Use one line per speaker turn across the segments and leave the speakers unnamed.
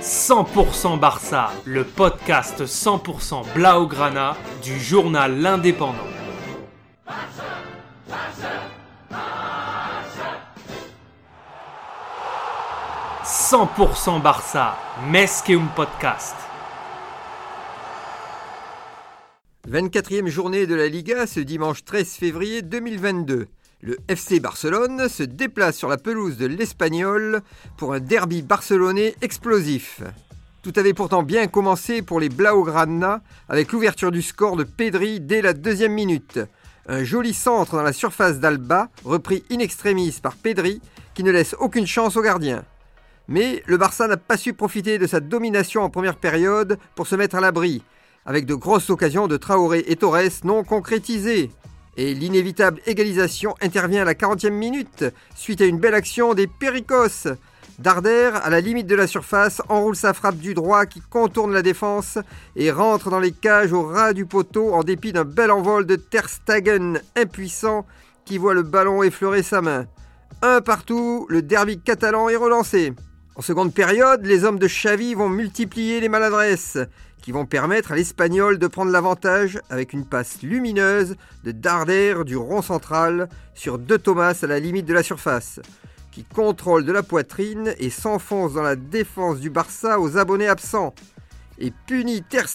100% Barça, le podcast 100% Blaugrana du journal L'Indépendant. 100% Barça, un podcast.
24e journée de la Liga ce dimanche 13 février 2022. Le FC Barcelone se déplace sur la pelouse de l'Espagnol pour un derby barcelonais explosif. Tout avait pourtant bien commencé pour les Blaugrana avec l'ouverture du score de Pedri dès la deuxième minute. Un joli centre dans la surface d'Alba, repris in extremis par Pedri, qui ne laisse aucune chance au gardien. Mais le Barça n'a pas su profiter de sa domination en première période pour se mettre à l'abri, avec de grosses occasions de Traoré et Torres non concrétisées. Et l'inévitable égalisation intervient à la 40e minute, suite à une belle action des Péricos. Darder, à la limite de la surface, enroule sa frappe du droit qui contourne la défense et rentre dans les cages au ras du poteau en dépit d'un bel envol de Ter Stegen impuissant qui voit le ballon effleurer sa main. Un partout, le derby catalan est relancé. En seconde période, les hommes de Xavi vont multiplier les maladresses qui vont permettre à l'Espagnol de prendre l'avantage avec une passe lumineuse de Darder du rond central sur De Thomas à la limite de la surface, qui contrôle de la poitrine et s'enfonce dans la défense du Barça aux abonnés absents. Et punit Ter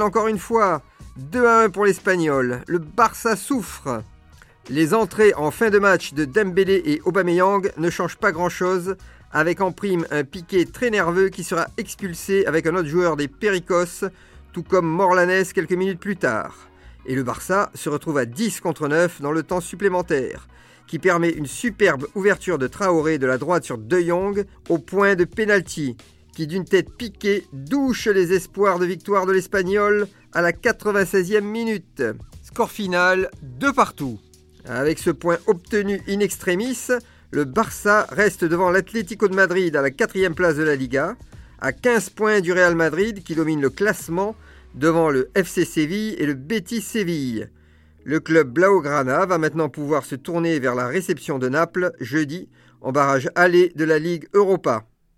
encore une fois. 2 à 1 pour l'Espagnol. Le Barça souffre. Les entrées en fin de match de Dembélé et Aubameyang ne changent pas grand-chose avec en prime un Piqué très nerveux qui sera expulsé avec un autre joueur des Péricos, tout comme Morlanes quelques minutes plus tard. Et le Barça se retrouve à 10 contre 9 dans le temps supplémentaire, qui permet une superbe ouverture de Traoré de la droite sur De Jong au point de pénalty, qui d'une tête piquée douche les espoirs de victoire de l'Espagnol à la 96e minute. Score final, 2 partout. Avec ce point obtenu in extremis, le Barça reste devant l'Atlético de Madrid à la quatrième place de la Liga, à 15 points du Real Madrid qui domine le classement devant le FC Séville et le Betis Séville. Le club Blaugrana va maintenant pouvoir se tourner vers la réception de Naples jeudi en barrage aller de la Ligue Europa.